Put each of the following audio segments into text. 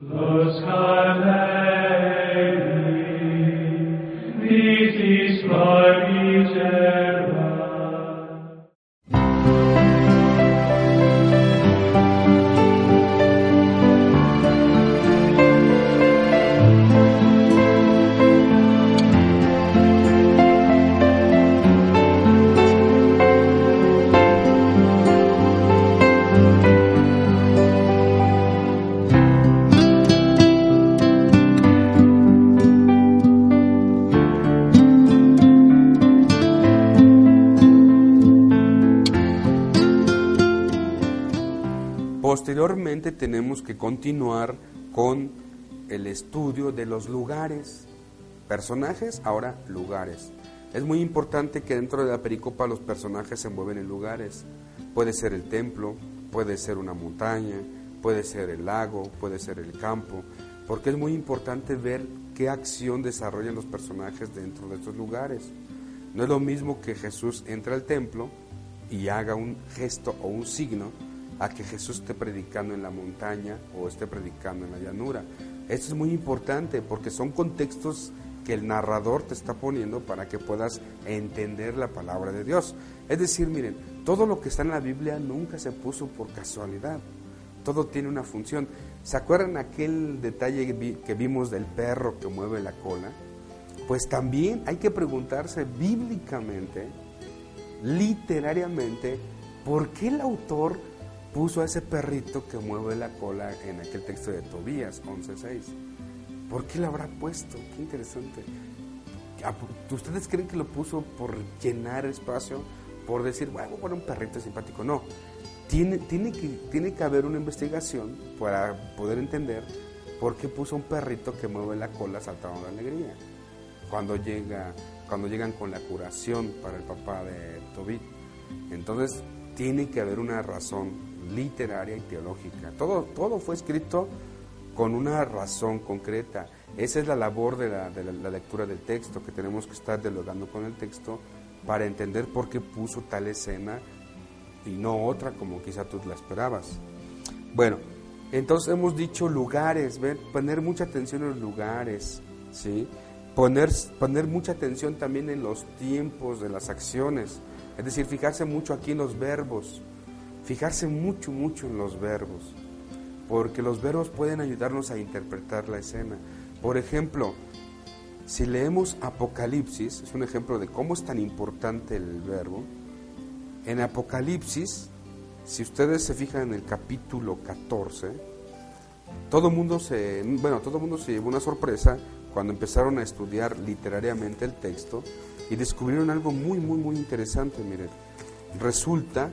Los Galilei, Posteriormente tenemos que continuar con el estudio de los lugares. Personajes, ahora lugares. Es muy importante que dentro de la pericopa los personajes se mueven en lugares. Puede ser el templo, puede ser una montaña, puede ser el lago, puede ser el campo, porque es muy importante ver qué acción desarrollan los personajes dentro de estos lugares. No es lo mismo que Jesús entre al templo y haga un gesto o un signo a que Jesús esté predicando en la montaña o esté predicando en la llanura. Esto es muy importante porque son contextos que el narrador te está poniendo para que puedas entender la palabra de Dios. Es decir, miren, todo lo que está en la Biblia nunca se puso por casualidad. Todo tiene una función. ¿Se acuerdan aquel detalle que vimos del perro que mueve la cola? Pues también hay que preguntarse bíblicamente, literariamente, ¿por qué el autor puso a ese perrito que mueve la cola en aquel texto de Tobías 11.6. ¿Por qué lo habrá puesto? Qué interesante. Ah, ¿Ustedes creen que lo puso por llenar espacio? Por decir, bueno, bueno, un perrito simpático. No. Tiene, tiene, que, tiene que haber una investigación para poder entender por qué puso un perrito que mueve la cola saltando de alegría. Cuando, llega, cuando llegan con la curación para el papá de Tobit. Entonces, tiene que haber una razón literaria y teológica. Todo, todo fue escrito con una razón concreta. Esa es la labor de la, de la, lectura del texto, que tenemos que estar dialogando con el texto para entender por qué puso tal escena y no otra como quizá tú la esperabas. Bueno, entonces hemos dicho lugares, ver, poner mucha atención en los lugares, ¿sí? Poner, poner mucha atención también en los tiempos de las acciones, es decir, fijarse mucho aquí en los verbos, fijarse mucho, mucho en los verbos, porque los verbos pueden ayudarnos a interpretar la escena. Por ejemplo, si leemos Apocalipsis, es un ejemplo de cómo es tan importante el verbo, en Apocalipsis, si ustedes se fijan en el capítulo 14, todo mundo se, bueno, todo mundo se llevó una sorpresa cuando empezaron a estudiar literariamente el texto y descubrieron algo muy, muy, muy interesante, miren. Resulta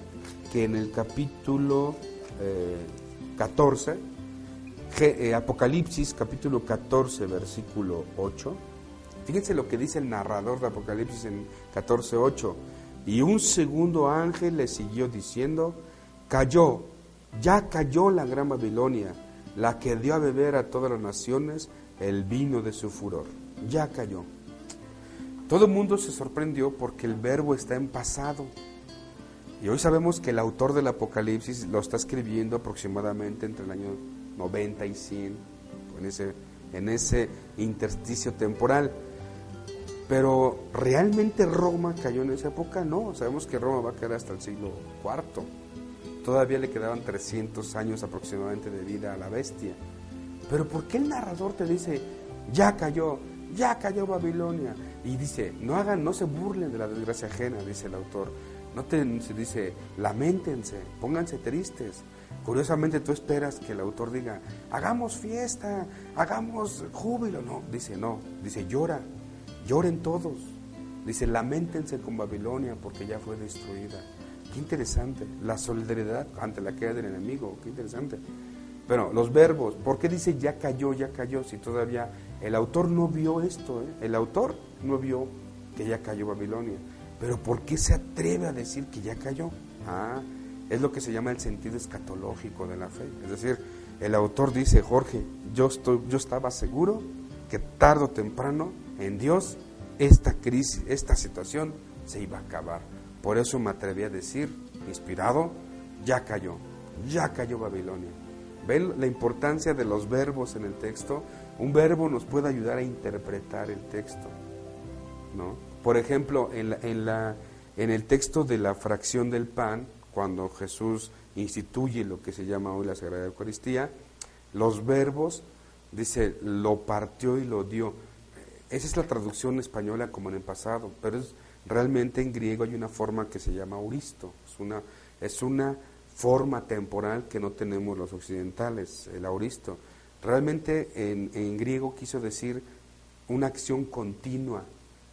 que en el capítulo 14, eh, eh, Apocalipsis capítulo 14, versículo 8, fíjense lo que dice el narrador de Apocalipsis en 14, 8, y un segundo ángel le siguió diciendo, cayó, ya cayó la gran Babilonia, la que dio a beber a todas las naciones el vino de su furor, ya cayó. Todo el mundo se sorprendió porque el verbo está en pasado. Y hoy sabemos que el autor del Apocalipsis lo está escribiendo aproximadamente entre el año 90 y 100, en ese, en ese intersticio temporal. Pero realmente Roma cayó en esa época, no, sabemos que Roma va a caer hasta el siglo IV. Todavía le quedaban 300 años aproximadamente de vida a la bestia. Pero ¿por qué el narrador te dice, ya cayó, ya cayó Babilonia? Y dice, no hagan, no se burlen de la desgracia ajena, dice el autor no te, se dice, lamentense, pónganse tristes. Curiosamente tú esperas que el autor diga, hagamos fiesta, hagamos júbilo. No, dice, no, dice, llora, lloren todos. Dice, lamentense con Babilonia porque ya fue destruida. Qué interesante, la solidaridad ante la caída del enemigo, qué interesante. Bueno, los verbos, ¿por qué dice ya cayó, ya cayó? Si todavía el autor no vio esto, ¿eh? el autor no vio que ya cayó Babilonia. Pero ¿por qué se atreve a decir que ya cayó? Ah, es lo que se llama el sentido escatológico de la fe. Es decir, el autor dice, Jorge, yo, estoy, yo estaba seguro que tarde o temprano en Dios esta crisis, esta situación se iba a acabar. Por eso me atreví a decir, inspirado, ya cayó, ya cayó Babilonia. ¿Ven la importancia de los verbos en el texto? Un verbo nos puede ayudar a interpretar el texto. ¿no? Por ejemplo, en, el texto de la fracción del pan, cuando Jesús instituye lo que se llama hoy la Sagrada Eucaristía, los verbos, dice, lo partió y lo dio. Esa es la traducción española como en el pasado, pero realmente en griego hay una forma que se llama auristo, es una, forma temporal que no tenemos los occidentales, el auristo. Realmente en, en griego quiso decir una acción continua,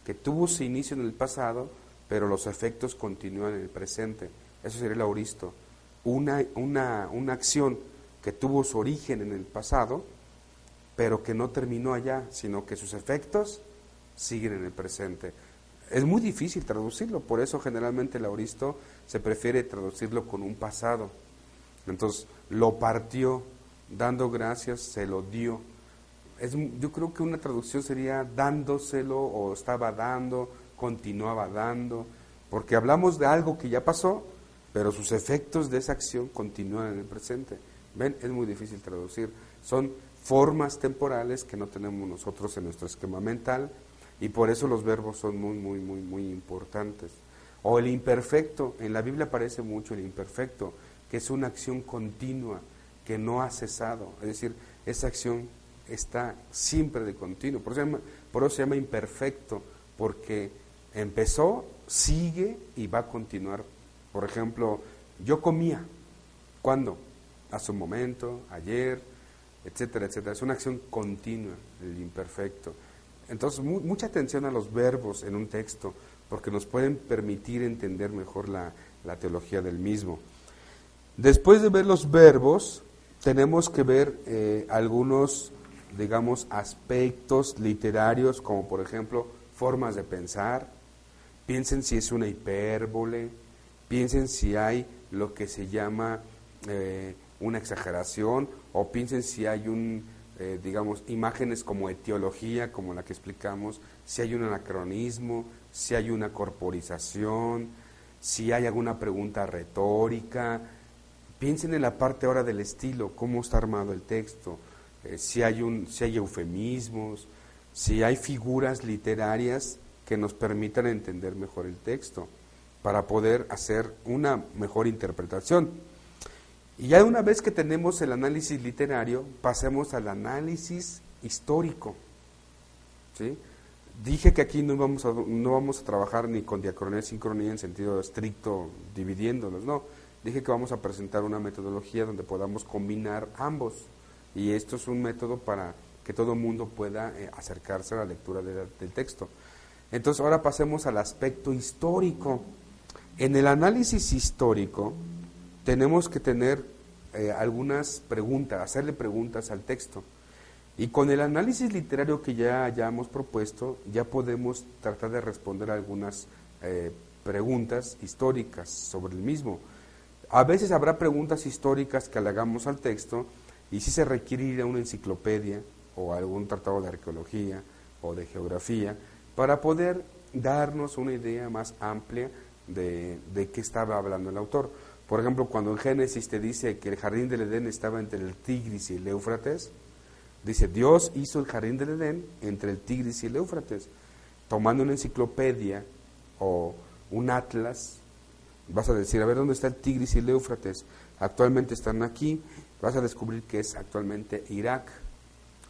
que tuvo su inicio en el pasado, pero los efectos continúan en el presente. Eso sería el auristo. Una, una, una acción que tuvo su origen en el pasado, pero que no terminó allá, sino que sus efectos siguen en el presente. Es muy difícil traducirlo, por eso generalmente el auristo se prefiere traducirlo con un pasado. Entonces, lo partió, dando gracias, se lo dio. Yo creo que una traducción sería dándoselo o estaba dando, continuaba dando, porque hablamos de algo que ya pasó, pero sus efectos de esa acción continúan en el presente. ¿Ven? Es muy difícil traducir. Son formas temporales que no tenemos nosotros en nuestro esquema mental y por eso los verbos son muy, muy, muy, muy importantes. O el imperfecto, en la Biblia aparece mucho el imperfecto, que es una acción continua, que no ha cesado. Es decir, esa acción está siempre de continuo. Por eso, se llama imperfecto, porque empezó, sigue y va a continuar. Por ejemplo, yo comía. ¿Cuándo? Hace un momento, ayer, etcétera, etcétera. Es una acción continua, el imperfecto. Entonces, mucha atención a los verbos en un texto, porque nos pueden permitir entender mejor la, teología del mismo. Después de ver los verbos, tenemos que ver eh, algunos, digamos, aspectos literarios, como por ejemplo formas de pensar. Piensen si es una hipérbole, piensen si hay lo que se llama eh, una exageración o piensen si hay un, eh, digamos, imágenes como etiología, como la que explicamos, si hay un anacronismo, si hay una corporización, si hay alguna pregunta retórica. Piensen en la parte ahora del estilo, cómo está armado el texto, eh, si, hay un, si hay eufemismos, si hay figuras literarias que nos permitan entender mejor el texto, para poder hacer una mejor interpretación. Y ya una vez que tenemos el análisis literario, pasemos al análisis histórico. ¿sí? Dije que aquí no vamos, a, no vamos a trabajar ni con diacronía y sincronía en sentido estricto, dividiéndolos, no. Dije que vamos a presentar una metodología donde podamos combinar ambos. Y esto es un método para que todo el mundo pueda eh, acercarse a la lectura del texto. Entonces ahora pasemos al aspecto histórico. En el análisis histórico, tenemos que tener eh, algunas preguntas, hacerle preguntas al texto. Y con el análisis literario que ya hayamos propuesto, ya podemos tratar de responder algunas eh, preguntas históricas sobre el mismo. A veces habrá preguntas históricas que le hagamos al texto y si se requiere ir a una enciclopedia o algún tratado de arqueología o de geografía para poder darnos una idea más amplia de, de qué estaba hablando el autor. Por ejemplo, cuando en Génesis te dice que el jardín del Edén estaba entre el Tigris y el Éufrates, dice, Dios hizo el jardín del Edén entre el Tigris y el Éufrates. Tomando una enciclopedia o un atlas, vas a decir, a ver, ¿dónde está el Tigris y el Éufrates? Actualmente están aquí, vas a descubrir que es actualmente Irak.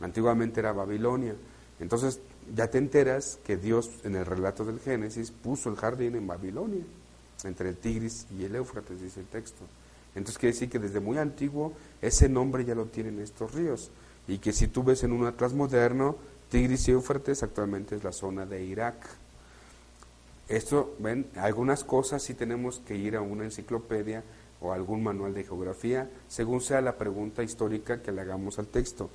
Antiguamente era Babilonia. Entonces ya te enteras que Dios en el relato del Génesis puso el jardín en Babilonia entre el Tigris y el Éufrates, dice el texto. Entonces quiere decir que desde muy antiguo ese nombre ya lo tienen estos ríos. Y que si tú ves en un atlas moderno, Tigris y Éufrates actualmente es la zona de Irak. Esto, ven, algunas cosas sí tenemos que ir a una enciclopedia o algún manual de geografía, según sea la pregunta histórica que le hagamos al texto.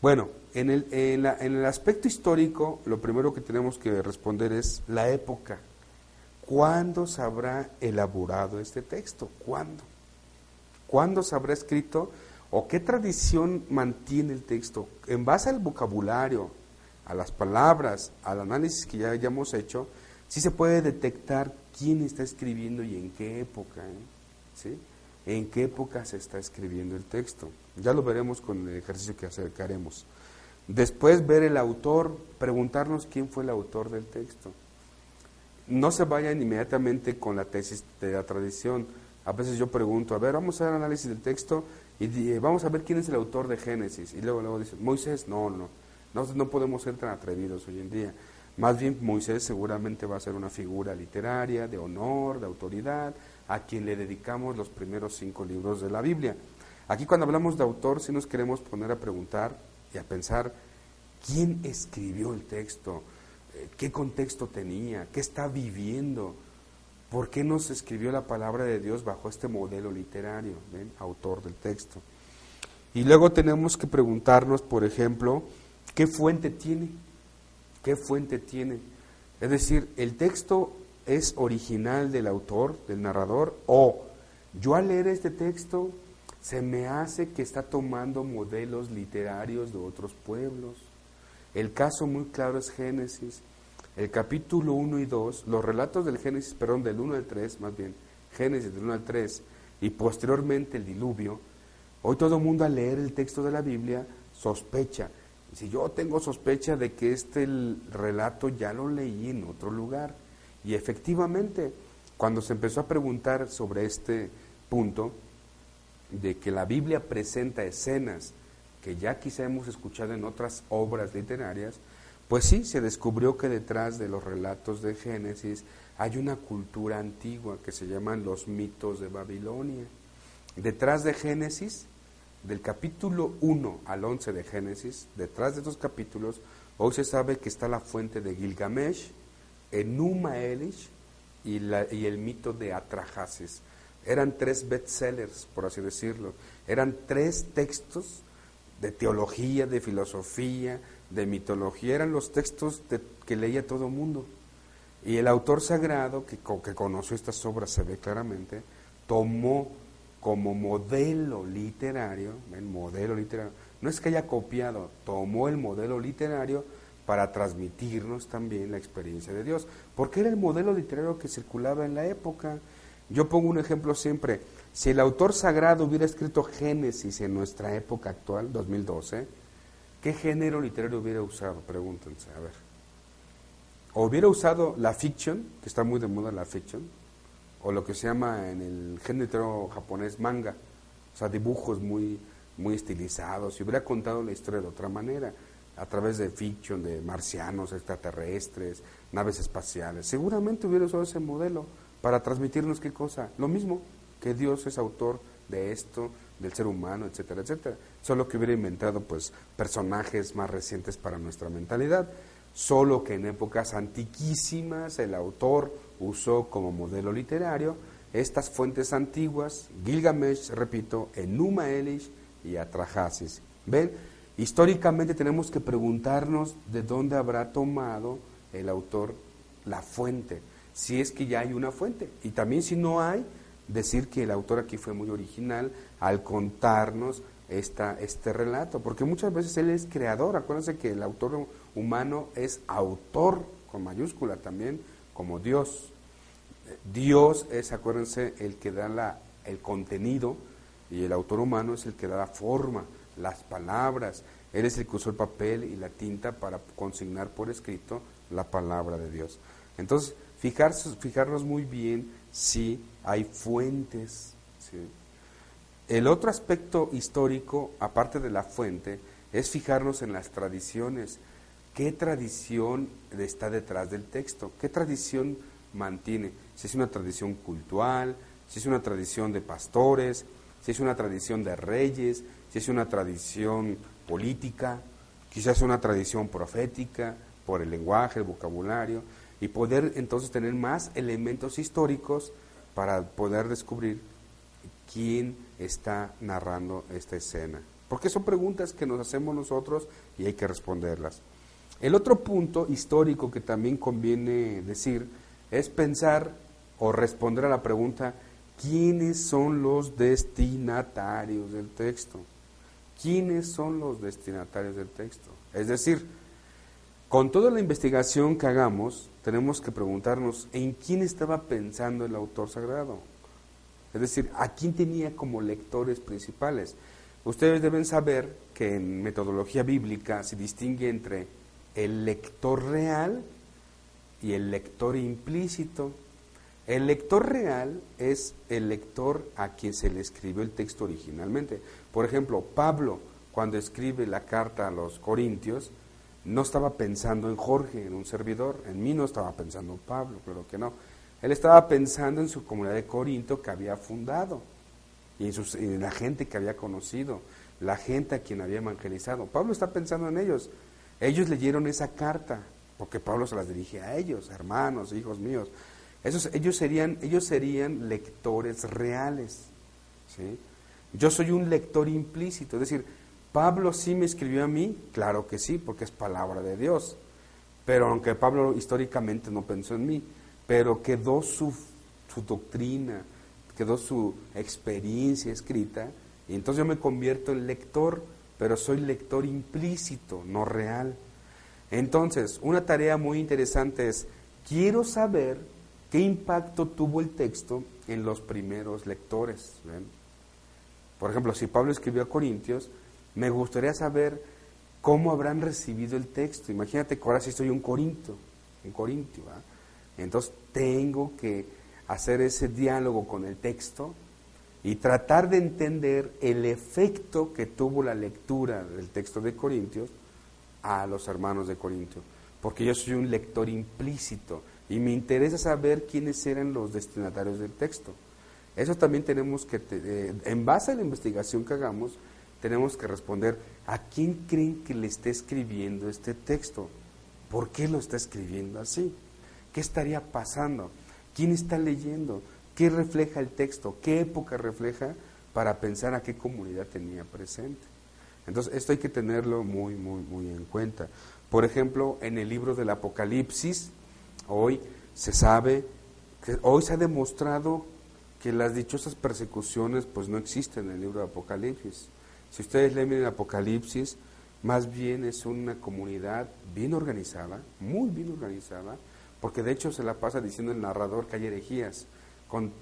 Bueno, en el, en, en el aspecto histórico, lo primero que tenemos que responder es la época. ¿Cuándo se habrá elaborado este texto? ¿Cuándo? ¿Cuándo se habrá escrito? ¿O qué tradición mantiene el texto? En base al vocabulario, a las palabras, al análisis que ya hayamos hecho, sí se puede detectar quién está escribiendo y en qué época. ¿eh? ¿Sí? ¿En qué época se está escribiendo el texto? Ya lo veremos con el ejercicio que acercaremos. Después ver el autor, preguntarnos quién fue el autor del texto. No se vayan inmediatamente con la tesis de la tradición. A veces yo pregunto, a ver, vamos a hacer análisis del texto y vamos a ver quién es el autor de Génesis. Y luego, luego dicen, Moisés, no, no, no, no podemos ser tan atrevidos hoy en día. Más bien Moisés seguramente va a ser una figura literaria, de honor, de autoridad, a quien le dedicamos los primeros cinco libros de la Biblia. Aquí cuando hablamos de autor, sí nos queremos poner a preguntar y a pensar quién escribió el texto, eh, qué contexto tenía, qué está viviendo, por qué nos escribió la palabra de Dios bajo este modelo literario, ¿ven? autor del texto. Y luego tenemos que preguntarnos, por ejemplo, ¿qué fuente tiene? ¿Qué fuente tiene? Es decir, el texto es original del autor, del narrador, o yo al leer este texto se me hace que está tomando modelos literarios de otros pueblos. El caso muy claro es Génesis. El capítulo 1 y 2, los relatos del Génesis, perdón, del 1 al 3, más bien, Génesis del 1 al 3, y posteriormente el diluvio, hoy todo el mundo al leer el texto de la Biblia sospecha. Si yo tengo sospecha de que este relato ya lo leí en otro lugar. Y efectivamente, cuando se empezó a preguntar sobre este punto, de que la Biblia presenta escenas que ya quizá hemos escuchado en otras obras literarias, pues sí, se descubrió que detrás de los relatos de Génesis hay una cultura antigua que se llaman los mitos de Babilonia. Detrás de Génesis, del capítulo 1 al 11 de Génesis, detrás de estos capítulos, hoy se sabe que está la fuente de Gilgamesh, Enuma Elish y, el mito de Atrahasis. Eran tres bestsellers, por así decirlo. Eran tres textos de teología, de filosofía, de mitología. Eran los textos que leía todo el mundo. Y el autor sagrado, que, que conoció estas obras, se ve claramente, tomó como modelo literario, el modelo literario, no es que haya copiado, tomó el modelo literario para transmitirnos también la experiencia de Dios, porque era el modelo literario que circulaba en la época. Yo pongo un ejemplo siempre. Si el autor sagrado hubiera escrito Génesis en nuestra época actual, 2012, ¿qué género literario hubiera usado? Pregúntense, a ver. O hubiera usado la fiction, que está muy de moda la fiction, o lo que se llama en el género japonés manga, o sea, dibujos muy, muy estilizados, y hubiera contado la historia de otra manera, a través de fiction, de marcianos, extraterrestres, naves espaciales. Seguramente hubiera usado ese modelo para transmitirnos qué cosa, lo mismo que Dios es autor de esto, del ser humano, etcétera, etcétera. Solo que hubiera inventado pues personajes más recientes para nuestra mentalidad. Solo que en épocas antiquísimas el autor usó como modelo literario estas fuentes antiguas, Gilgamesh, repito, Enuma Elish y Atrahasis. ¿Ven? Históricamente tenemos que preguntarnos de dónde habrá tomado el autor la fuente si es que ya hay una fuente. Y también si no hay, decir que el autor aquí fue muy original al contarnos esta, este relato, porque muchas veces él es creador, acuérdense que el autor humano es autor con mayúscula también, como Dios. Dios es, acuérdense, el que da la, el contenido y el autor humano es el que da la forma, las palabras. Él es el que usó el papel y la tinta para consignar por escrito la palabra de Dios. Entonces, fijarnos muy bien si hay fuentes. El otro aspecto histórico, aparte de la fuente, es fijarnos en las tradiciones. ¿Qué tradición está detrás del texto? ¿Qué tradición mantiene? Si es una tradición cultural, si es una tradición de pastores, si es una tradición de reyes, si es una tradición política, quizás una tradición profética por el lenguaje, el vocabulario y poder entonces tener más elementos históricos para poder descubrir quién está narrando esta escena. Porque son preguntas que nos hacemos nosotros y hay que responderlas. El otro punto histórico que también conviene decir es pensar o responder a la pregunta, ¿quiénes son los destinatarios del texto? ¿Quiénes son los destinatarios del texto? Es decir, con toda la investigación que hagamos, tenemos que preguntarnos en quién estaba pensando el autor sagrado. Es decir, a quién tenía como lectores principales. Ustedes deben saber que en metodología bíblica se distingue entre el lector real y el lector implícito. El lector real es el lector a quien se le escribió el texto originalmente. Por ejemplo, Pablo, cuando escribe la carta a los Corintios, no estaba pensando en Jorge, en un servidor, en mí no estaba pensando en Pablo, pero que no. Él estaba pensando en su comunidad de Corinto que había fundado y en, en la gente que había conocido, la gente a quien había evangelizado. Pablo está pensando en ellos. Ellos leyeron esa carta, porque Pablo se las dirige a ellos, hermanos, hijos míos. Esos, ellos, serían, ellos serían lectores reales. ¿sí? Yo soy un lector implícito, es decir, Pablo sí me escribió a mí, claro que sí, porque es palabra de Dios. Pero aunque Pablo históricamente no pensó en mí, pero quedó su, su doctrina, quedó su experiencia escrita, y entonces yo me convierto en lector, pero soy lector implícito, no real. Entonces, una tarea muy interesante es, quiero saber qué impacto tuvo el texto en los primeros lectores. Por ejemplo, si Pablo escribió a Corintios, me gustaría saber cómo habrán recibido el texto. Imagínate que ahora sí soy un Corinto, Corintio. Entonces tengo que hacer ese diálogo con el texto y tratar de entender el efecto que tuvo la lectura del texto de Corintios a los hermanos de Corintio. Porque yo soy un lector implícito y me interesa saber quiénes eran los destinatarios del texto. Eso también tenemos que, eh, en base a la investigación que hagamos, tenemos que responder, ¿a quién creen que le está escribiendo este texto? ¿Por qué lo está escribiendo así? ¿Qué estaría pasando? ¿Quién está leyendo? ¿Qué refleja el texto? ¿Qué época refleja para pensar a qué comunidad tenía presente? Entonces, esto hay que tenerlo muy, muy, muy en cuenta. Por ejemplo, en el libro del Apocalipsis, hoy se sabe, que hoy se ha demostrado que las dichosas persecuciones pues no existen en el libro de Apocalipsis. Si ustedes leen el Apocalipsis, más bien es una comunidad bien organizada, muy bien organizada, porque de hecho se la pasa diciendo el narrador que hay herejías.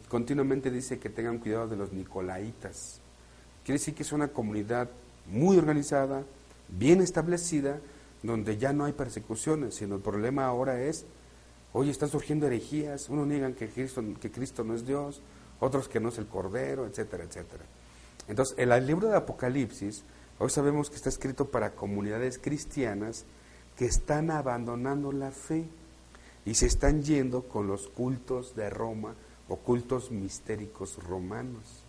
continuamente dice que tengan cuidado de los nicolaitas. Quiere decir que es una comunidad muy organizada, bien establecida, donde ya no hay persecuciones, sino el problema ahora es, hoy están surgiendo herejías, unos niegan que Cristo, no es Dios, otros que no es el Cordero, etcétera, etcétera. Entonces, el libro de Apocalipsis, hoy sabemos que está escrito para comunidades cristianas que están abandonando la fe y se están yendo con los cultos de Roma o cultos mistéricos romanos.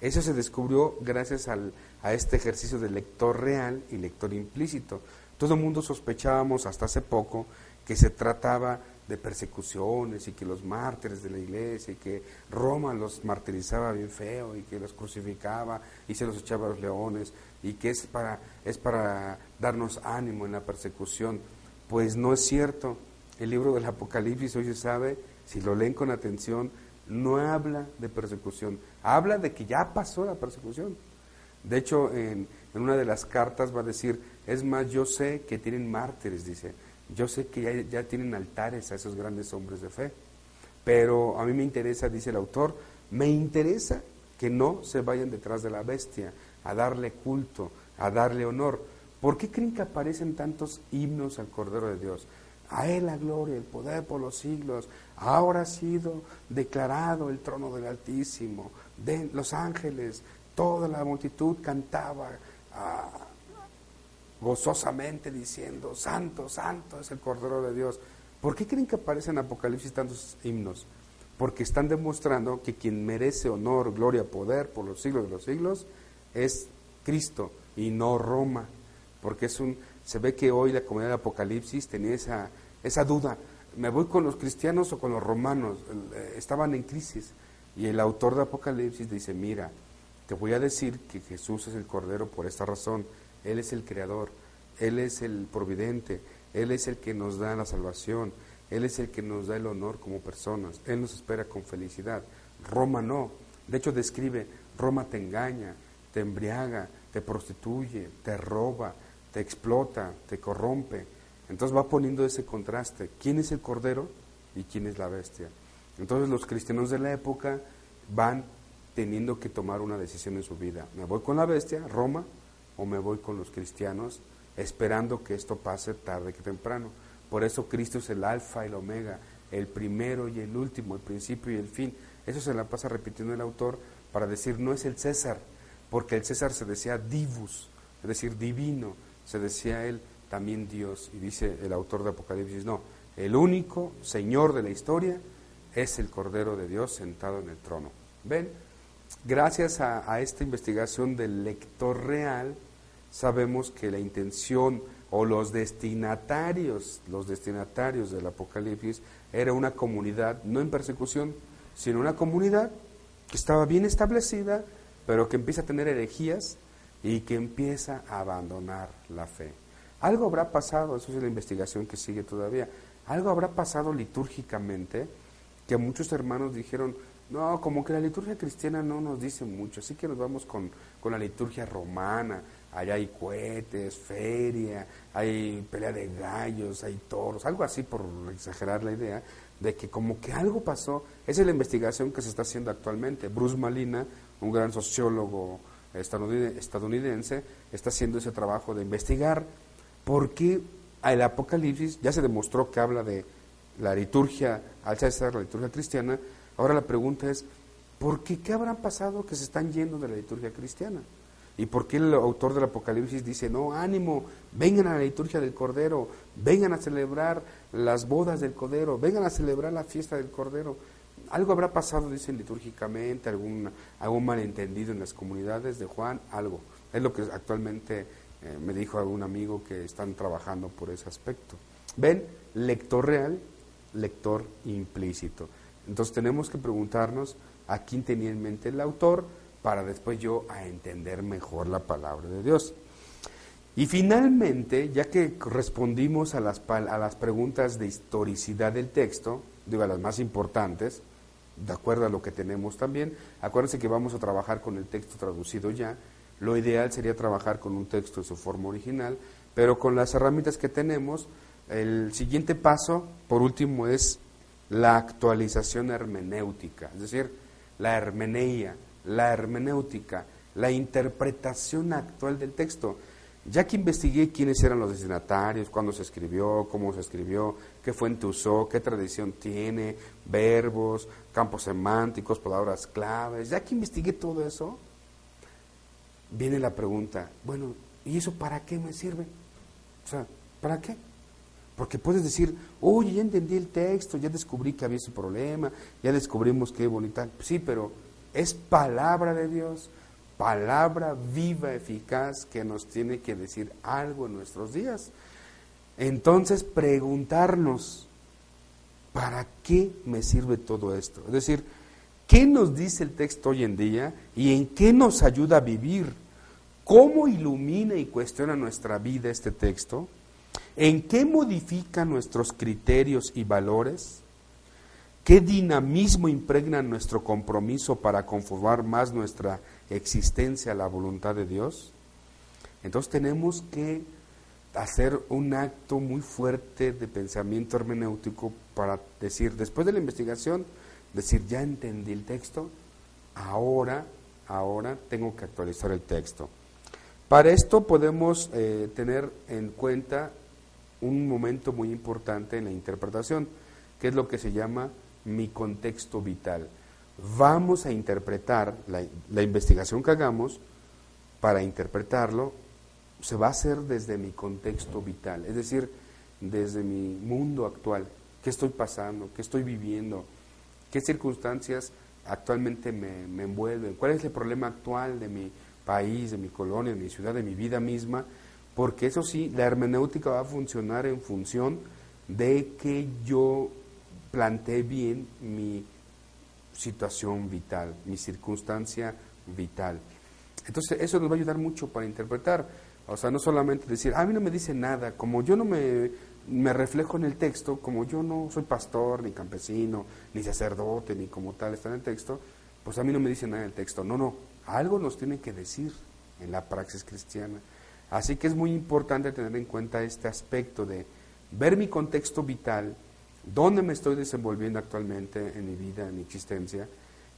Eso se descubrió gracias a este ejercicio de lector real y lector implícito. Todo el mundo sospechábamos hasta hace poco que se trataba de persecuciones y que los mártires de la iglesia y que Roma los martirizaba bien feo y que los crucificaba y se los echaba a los leones y que es para, es para darnos ánimo en la persecución. Pues no es cierto. El libro del Apocalipsis hoy se sabe, si lo leen con atención, no habla de persecución, habla de que ya pasó la persecución. De hecho, en, en una de las cartas va a decir, es más, yo sé que tienen mártires, dice yo sé que ya, tienen altares a esos grandes hombres de fe, pero a mí me interesa, dice el autor, me interesa que no se vayan detrás de la bestia, a darle culto, a darle honor. ¿Por qué creen que aparecen tantos himnos al Cordero de Dios? A Él la gloria, el poder por los siglos. Ahora ha sido declarado el trono del Altísimo. De los ángeles, toda la multitud cantaba. Gozosamente diciendo, Santo, Santo es el Cordero de Dios. ¿Por qué creen que aparecen en Apocalipsis tantos himnos? Porque están demostrando que quien merece honor, gloria, poder por los siglos de los siglos es Cristo y no Roma. Porque es un, se ve que hoy la comunidad de Apocalipsis tenía esa, esa duda. ¿Me voy con los cristianos o con los romanos? Eh, estaban en crisis. Y el autor de Apocalipsis dice, mira, te voy a decir que Jesús es el Cordero por esta razón. Él es el Creador, Él es el Providente, Él es el que nos da la salvación, Él es el que nos da el honor como personas, Él nos espera con felicidad. Roma no. De hecho describe, Roma te engaña, te embriaga, te prostituye, te roba, te explota, te corrompe. Entonces va poniendo ese contraste. ¿Quién es el Cordero y quién es la bestia? Entonces los cristianos de la época van teniendo que tomar una decisión en su vida. ¿Me voy con la bestia, Roma, o me voy con los cristianos, esperando que esto pase tarde que temprano? Por eso Cristo es el alfa y el omega, el primero y el último, el principio y el fin. Eso se la pasa repitiendo el autor para decir, no es el César, porque el César se decía divus, es decir, divino, se decía él también Dios. Y dice el autor de Apocalipsis, no, el único Señor de la historia es el Cordero de Dios sentado en el trono. ¿Ven? Gracias a, a esta investigación del lector real, sabemos que la intención o los destinatarios, los destinatarios del Apocalipsis, era una comunidad, no en persecución, sino una comunidad que estaba bien establecida, pero que empieza a tener herejías y que empieza a abandonar la fe. Algo habrá pasado, eso es la investigación que sigue todavía, algo habrá pasado litúrgicamente que muchos hermanos dijeron, no, como que la liturgia cristiana no nos dice mucho, así que nos vamos con, con la liturgia romana, allá hay cohetes, feria, hay pelea de gallos, hay toros, algo así por exagerar la idea, de que como que algo pasó, esa es la investigación que se está haciendo actualmente. Bruce Malina, un gran sociólogo estadounidense, está haciendo ese trabajo de investigar por qué el Apocalipsis ya se demostró que habla de la liturgia al César, la liturgia cristiana. Ahora la pregunta es, ¿por qué qué habrán pasado que se están yendo de la liturgia cristiana? ¿Y por qué el autor del Apocalipsis dice, no, ánimo, vengan a la liturgia del Cordero, vengan a celebrar las bodas del Cordero, vengan a celebrar la fiesta del Cordero? Algo habrá pasado, dicen litúrgicamente, algún, algún malentendido en las comunidades de Juan, algo. Es lo que actualmente eh, me dijo algún amigo que están trabajando por ese aspecto. ¿Ven? Lector real, lector implícito. Entonces tenemos que preguntarnos a quién tenía en mente el autor, para después yo a entender mejor la palabra de Dios. Y finalmente, ya que respondimos a las, a las preguntas de historicidad del texto, digo a las más importantes, de acuerdo a lo que tenemos también, acuérdense que vamos a trabajar con el texto traducido ya, lo ideal sería trabajar con un texto en su forma original, pero con las herramientas que tenemos, el siguiente paso, por último, es la actualización hermenéutica, es decir, la hermeneia, la hermenéutica, la interpretación actual del texto. Ya que investigué quiénes eran los destinatarios, cuándo se escribió, cómo se escribió, qué fuente usó, qué tradición tiene, verbos, campos semánticos, palabras claves, ya que investigué todo eso, viene la pregunta, bueno, ¿y eso para qué me sirve? O sea, ¿para qué? Porque puedes decir, oye, ya entendí el texto, ya descubrí que había ese problema, ya descubrimos qué bonita. Sí, pero es palabra de Dios, palabra viva, eficaz, que nos tiene que decir algo en nuestros días. Entonces, preguntarnos, ¿para qué me sirve todo esto? Es decir, ¿qué nos dice el texto hoy en día y en qué nos ayuda a vivir? ¿Cómo ilumina y cuestiona nuestra vida este texto? ¿En qué modifica nuestros criterios y valores? ¿Qué dinamismo impregna nuestro compromiso para conformar más nuestra existencia a la voluntad de Dios? Entonces tenemos que hacer un acto muy fuerte de pensamiento hermenéutico para decir, después de la investigación, decir, ya entendí el texto, ahora, ahora tengo que actualizar el texto. Para esto podemos eh, tener en cuenta un momento muy importante en la interpretación, que es lo que se llama mi contexto vital. Vamos a interpretar la, investigación que hagamos, para interpretarlo, se va a hacer desde mi contexto vital, es decir, desde mi mundo actual. ¿Qué estoy pasando? ¿Qué estoy viviendo? ¿Qué circunstancias actualmente me, envuelven? ¿Cuál es el problema actual de mi país, de mi colonia, de mi ciudad, de mi vida misma? Porque eso sí, la hermenéutica va a funcionar en función de que yo planteé bien mi situación vital, mi circunstancia vital. Entonces eso nos va a ayudar mucho para interpretar. O sea, no solamente decir, a mí no me dice nada, como yo no me, me reflejo en el texto, como yo no soy pastor, ni campesino, ni sacerdote, ni como tal está en el texto, pues a mí no me dice nada el texto. No, no, algo nos tiene que decir en la praxis cristiana. Así que es muy importante tener en cuenta este aspecto de ver mi contexto vital, dónde me estoy desenvolviendo actualmente en mi vida, en mi existencia,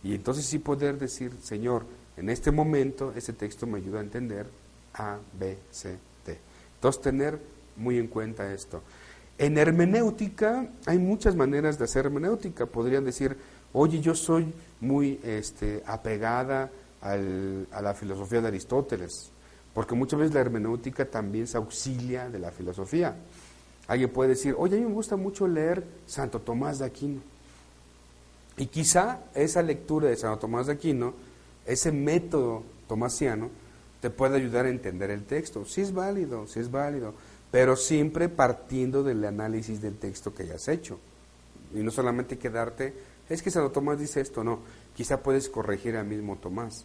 y entonces sí poder decir, Señor, en este momento este texto me ayuda a entender A, B, C, D. Entonces tener muy en cuenta esto. En hermenéutica hay muchas maneras de hacer hermenéutica. Podrían decir, oye, yo soy muy este, apegada a la filosofía de Aristóteles, porque muchas veces la hermenéutica también se auxilia de la filosofía. Alguien puede decir, oye, a mí me gusta mucho leer Santo Tomás de Aquino. Y quizá esa lectura de Santo Tomás de Aquino, ese método tomasiano, te puede ayudar a entender el texto. Sí es válido, sí es válido, pero siempre partiendo del análisis del texto que hayas hecho. Y no solamente quedarte, es que Santo Tomás dice esto, no, quizá puedes corregir al mismo Tomás.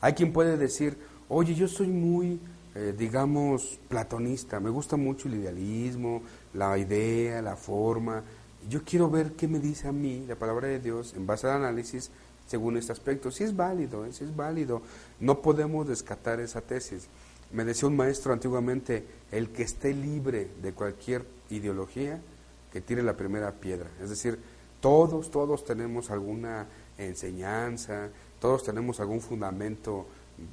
Hay quien puede decir, oye, yo soy muy, eh, digamos, platonista, me gusta mucho el idealismo, la idea, la forma. Yo quiero ver qué me dice a mí la palabra de Dios en base al análisis según este aspecto. Si es válido, si es válido. No podemos descartar esa tesis. Me decía un maestro antiguamente, el que esté libre de cualquier ideología, que tire la primera piedra. Es decir, todos, todos tenemos alguna enseñanza, todos tenemos algún fundamento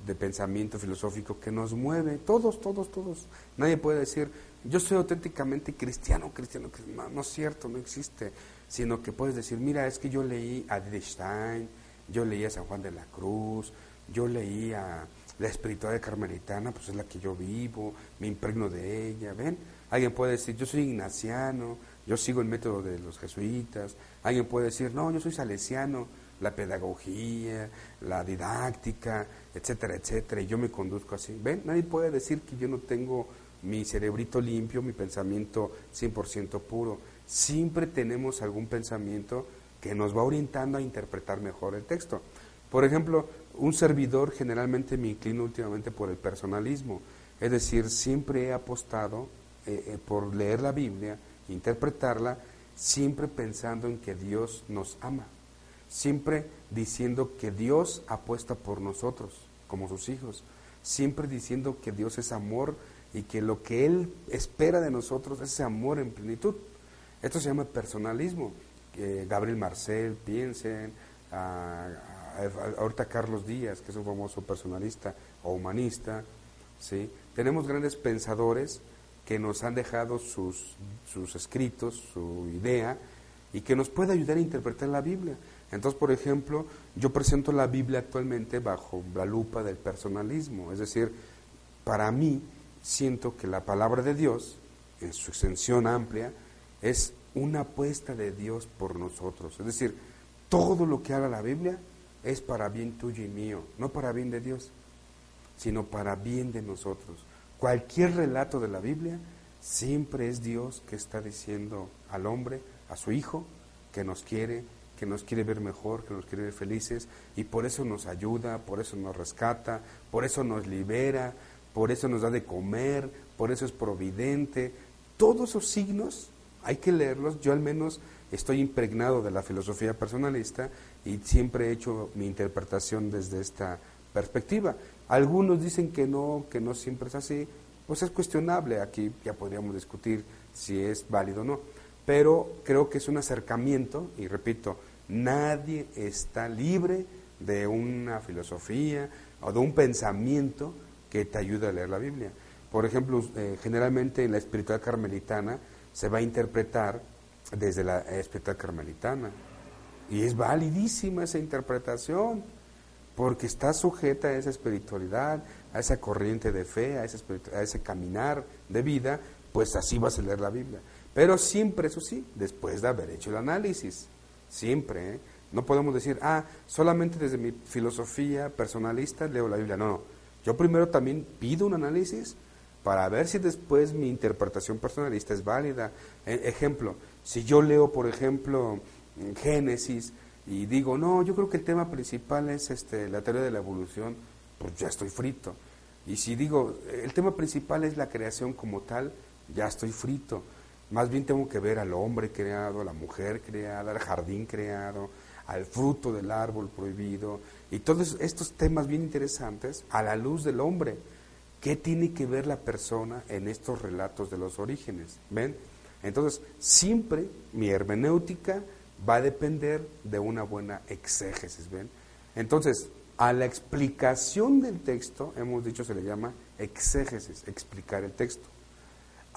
de pensamiento filosófico que nos mueve, todos, todos, todos. Nadie puede decir, yo soy auténticamente cristiano, cristiano, no, no es cierto, no existe, sino que puedes decir, mira, es que yo leí a Stein, yo leí a San Juan de la Cruz, yo leí a la espiritualidad carmelitana, pues es la que yo vivo, me impregno de ella, ¿ven? Alguien puede decir, yo soy ignaciano, yo sigo el método de los jesuitas. Alguien puede decir, no, yo soy salesiano, la pedagogía, la didáctica, etcétera, etcétera, y yo me conduzco así. ¿Ven? Nadie puede decir que yo no tengo mi cerebrito limpio, mi pensamiento 100% puro. Siempre tenemos algún pensamiento que nos va orientando a interpretar mejor el texto. Por ejemplo, un servidor generalmente me inclino últimamente por el personalismo, es decir, siempre he apostado eh, eh, por leer la Biblia, interpretarla, siempre pensando en que Dios nos ama, siempre diciendo que Dios apuesta por nosotros como sus hijos, siempre diciendo que Dios es amor y que lo que Él espera de nosotros es ese amor en plenitud. Esto se llama personalismo. Gabriel Marcel, piensen, ahorita Carlos Díaz, que es un famoso personalista o humanista, ¿sí? Tenemos grandes pensadores que nos han dejado sus, sus escritos, su idea, y que nos puede ayudar a interpretar la Biblia. Entonces, por ejemplo, yo presento la Biblia actualmente bajo la lupa del personalismo, es decir, para mí siento que la palabra de Dios, en su extensión amplia, es una apuesta de Dios por nosotros. Es decir, todo lo que haga la Biblia es para bien tuyo y mío, no para bien de Dios, sino para bien de nosotros. Cualquier relato de la Biblia siempre es Dios que está diciendo al hombre, a su hijo, que nos quiere, que nos quiere ver mejor, que nos quiere ver felices, y por eso nos ayuda, por eso nos rescata, por eso nos libera, por eso nos da de comer, por eso es providente. Todos esos signos hay que leerlos. Yo al menos estoy impregnado de la filosofía personalista y siempre he hecho mi interpretación desde esta perspectiva. Algunos dicen que no, que no siempre es así, pues es cuestionable, aquí ya podríamos discutir si es válido o no, pero creo que es un acercamiento, y repito, nadie está libre de una filosofía o de un pensamiento que te ayude a leer la Biblia. Por ejemplo, eh, generalmente en la espiritualidad carmelitana se va a interpretar desde la espiritualidad carmelitana. Y es validísima esa interpretación, porque está sujeta a esa espiritualidad, a esa corriente de fe, a ese, a ese caminar de vida, pues así vas a leer la Biblia. Pero siempre, eso sí, después de haber hecho el análisis, siempre. ¿eh? No podemos decir, ah, solamente desde mi filosofía personalista leo la Biblia. No. Yo primero también pido un análisis para ver si después mi interpretación personalista es válida. E, ejemplo, si yo leo, por ejemplo, Génesis y digo, no, yo creo que el tema principal es este, la teoría de la evolución, pues ya estoy frito. Y si digo, el tema principal es la creación como tal, ya estoy frito. Más bien tengo que ver al hombre creado, a la mujer creada, al jardín creado, al fruto del árbol prohibido, y todos estos temas bien interesantes a la luz del hombre. ¿Qué tiene que ver la persona en estos relatos de los orígenes? ¿Ven? Entonces, siempre mi hermenéutica va a depender de una buena exégesis, ¿ven? Entonces, a la explicación del texto, hemos dicho, se le llama exégesis, explicar el texto.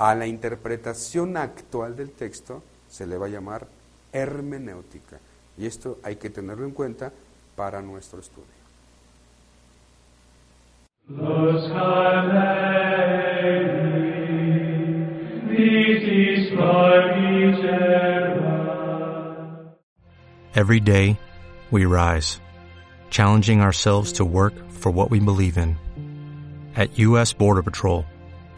A la interpretación actual del texto se le va a llamar hermenéutica. Y esto hay que tenerlo en cuenta para nuestro estudio. Los Every day, we rise, challenging ourselves to work for what we believe in. At U.S. Border Patrol,